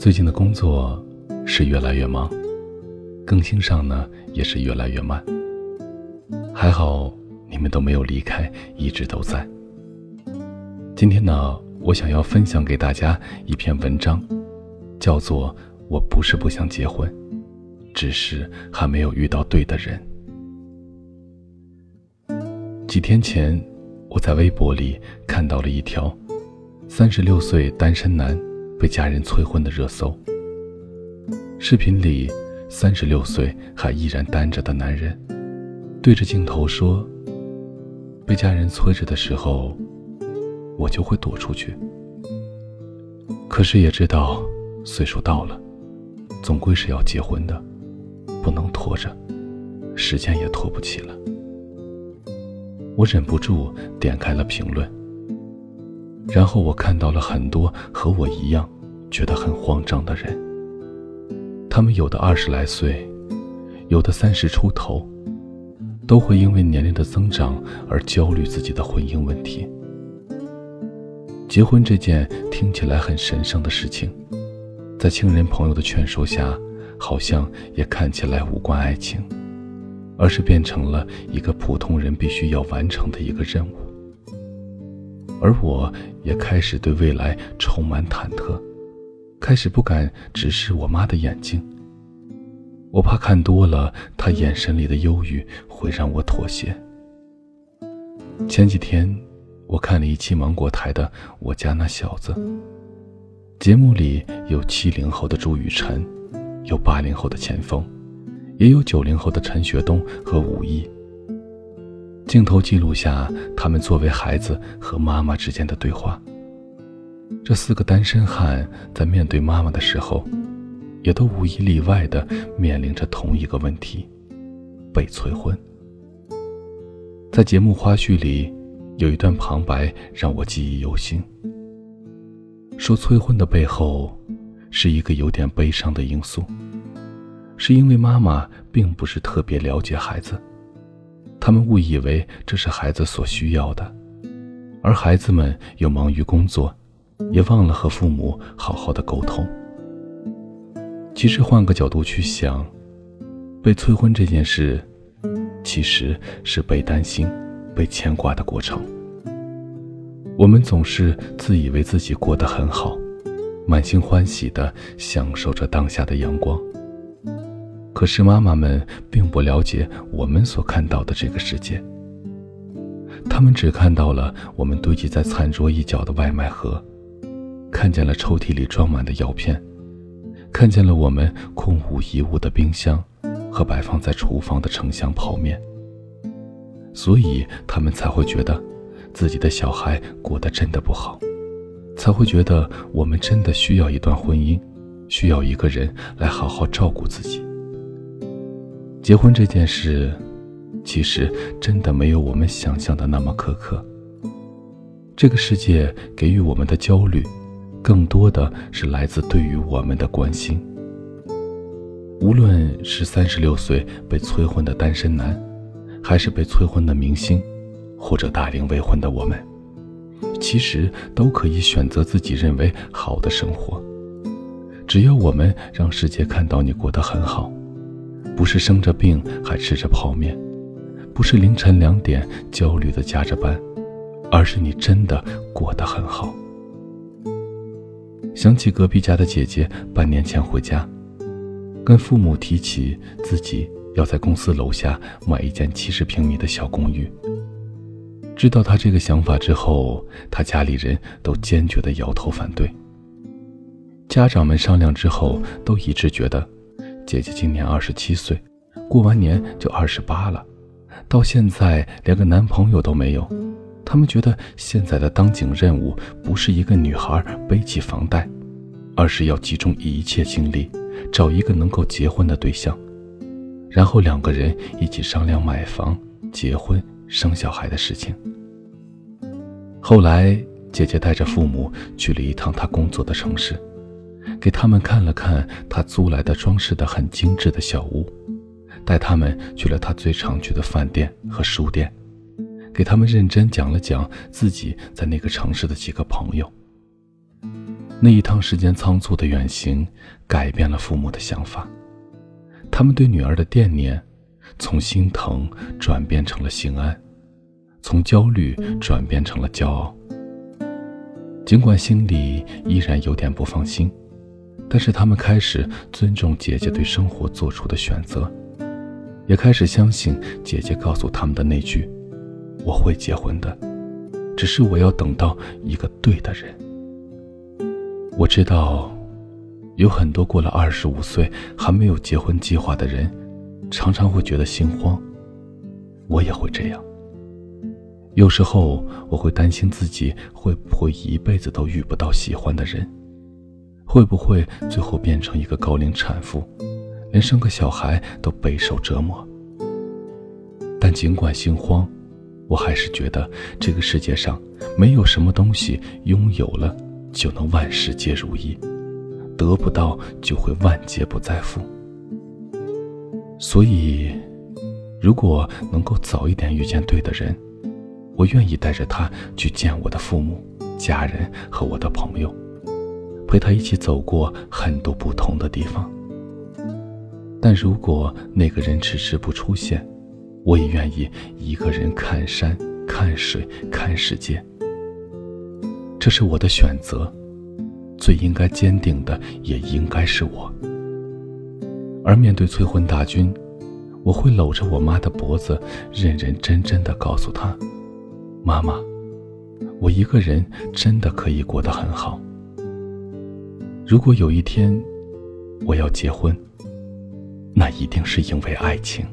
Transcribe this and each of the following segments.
最近的工作是越来越忙，更新上呢也是越来越慢。还好你们都没有离开，一直都在。今天呢，我想要分享给大家一篇文章，叫做《我不是不想结婚，只是还没有遇到对的人》。几天前，我在微博里看到了一条三十六岁单身男被家人催婚的热搜。视频里，三十六岁还依然单着的男人，对着镜头说：“被家人催着的时候。”我就会躲出去。可是也知道，岁数到了，总归是要结婚的，不能拖着，时间也拖不起了。我忍不住点开了评论，然后我看到了很多和我一样觉得很慌张的人。他们有的二十来岁，有的三十出头，都会因为年龄的增长而焦虑自己的婚姻问题。结婚这件听起来很神圣的事情，在亲人朋友的劝说下，好像也看起来无关爱情，而是变成了一个普通人必须要完成的一个任务。而我也开始对未来充满忐忑，开始不敢直视我妈的眼睛，我怕看多了她眼神里的忧郁会让我妥协。前几天。我看了一期芒果台的《我家那小子》，节目里有七零后的朱雨辰，有八零后的钱枫，也有九零后的陈学冬和武艺。镜头记录下他们作为孩子和妈妈之间的对话。这四个单身汉在面对妈妈的时候，也都无一例外的面临着同一个问题：被催婚。在节目花絮里。有一段旁白让我记忆犹新，说催婚的背后是一个有点悲伤的因素，是因为妈妈并不是特别了解孩子，他们误以为这是孩子所需要的，而孩子们又忙于工作，也忘了和父母好好的沟通。其实换个角度去想，被催婚这件事，其实是被担心。被牵挂的过程，我们总是自以为自己过得很好，满心欢喜地享受着当下的阳光。可是妈妈们并不了解我们所看到的这个世界，他们只看到了我们堆积在餐桌一角的外卖盒，看见了抽屉里装满的药片，看见了我们空无一物的冰箱和摆放在厨房的成箱泡面。所以他们才会觉得，自己的小孩过得真的不好，才会觉得我们真的需要一段婚姻，需要一个人来好好照顾自己。结婚这件事，其实真的没有我们想象的那么苛刻。这个世界给予我们的焦虑，更多的是来自对于我们的关心。无论是三十六岁被催婚的单身男。还是被催婚的明星，或者大龄未婚的我们，其实都可以选择自己认为好的生活。只要我们让世界看到你过得很好，不是生着病还吃着泡面，不是凌晨两点焦虑的加着班，而是你真的过得很好。想起隔壁家的姐姐半年前回家，跟父母提起自己。要在公司楼下买一间七十平米的小公寓。知道他这个想法之后，他家里人都坚决的摇头反对。家长们商量之后，都一致觉得，姐姐今年二十七岁，过完年就二十八了，到现在连个男朋友都没有。他们觉得现在的当警任务不是一个女孩背起房贷，而是要集中一切精力，找一个能够结婚的对象。然后两个人一起商量买房、结婚、生小孩的事情。后来，姐姐带着父母去了一趟她工作的城市，给他们看了看他租来的装饰的很精致的小屋，带他们去了他最常去的饭店和书店，给他们认真讲了讲自己在那个城市的几个朋友。那一趟时间仓促的远行，改变了父母的想法。他们对女儿的惦念，从心疼转变成了心安，从焦虑转变成了骄傲。尽管心里依然有点不放心，但是他们开始尊重姐姐对生活做出的选择，也开始相信姐姐告诉他们的那句：“我会结婚的，只是我要等到一个对的人。”我知道，有很多过了二十五岁还没有结婚计划的人，常常会觉得心慌。我也会这样。有时候我会担心自己会不会一辈子都遇不到喜欢的人，会不会最后变成一个高龄产妇，连生个小孩都备受折磨。但尽管心慌，我还是觉得这个世界上没有什么东西拥有了。就能万事皆如意，得不到就会万劫不再复。所以，如果能够早一点遇见对的人，我愿意带着他去见我的父母、家人和我的朋友，陪他一起走过很多不同的地方。但如果那个人迟迟不出现，我也愿意一个人看山、看水、看世界。这是我的选择，最应该坚定的也应该是我。而面对催婚大军，我会搂着我妈的脖子，认认真真的告诉她：“妈妈，我一个人真的可以过得很好。如果有一天我要结婚，那一定是因为爱情。”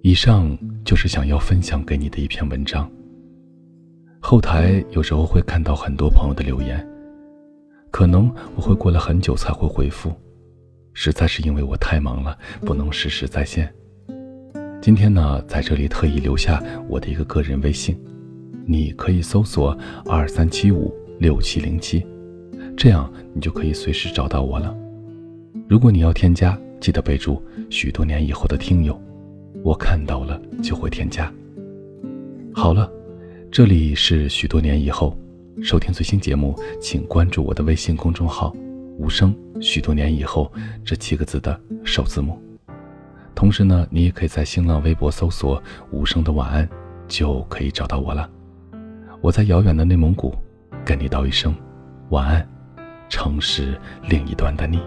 以上就是想要分享给你的一篇文章。后台有时候会看到很多朋友的留言，可能我会过了很久才会回复，实在是因为我太忙了，不能实时在线。今天呢，在这里特意留下我的一个个人微信，你可以搜索二三七五六七零七，这样你就可以随时找到我了。如果你要添加，记得备注“许多年以后的听友”，我看到了就会添加。好了。这里是许多年以后，收听最新节目，请关注我的微信公众号“无声”。许多年以后这七个字的首字母。同时呢，你也可以在新浪微博搜索“无声的晚安”，就可以找到我了。我在遥远的内蒙古，跟你道一声晚安，城市另一端的你。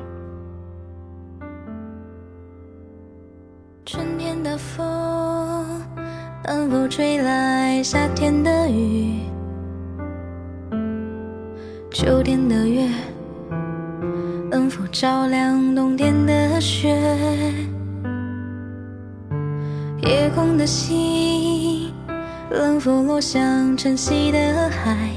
春天的风。能否吹来夏天的雨？秋天的月能否照亮冬天的雪？夜空的星能否落向晨曦的海？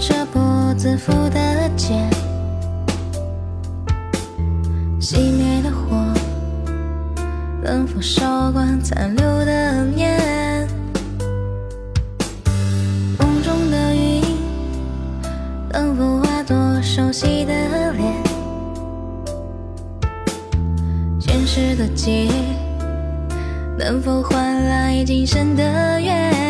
能否扯破自负的茧？熄灭的火，能否烧光残留的念？梦中的云，能否化作熟悉的脸？前世的劫，能否换来今生的缘？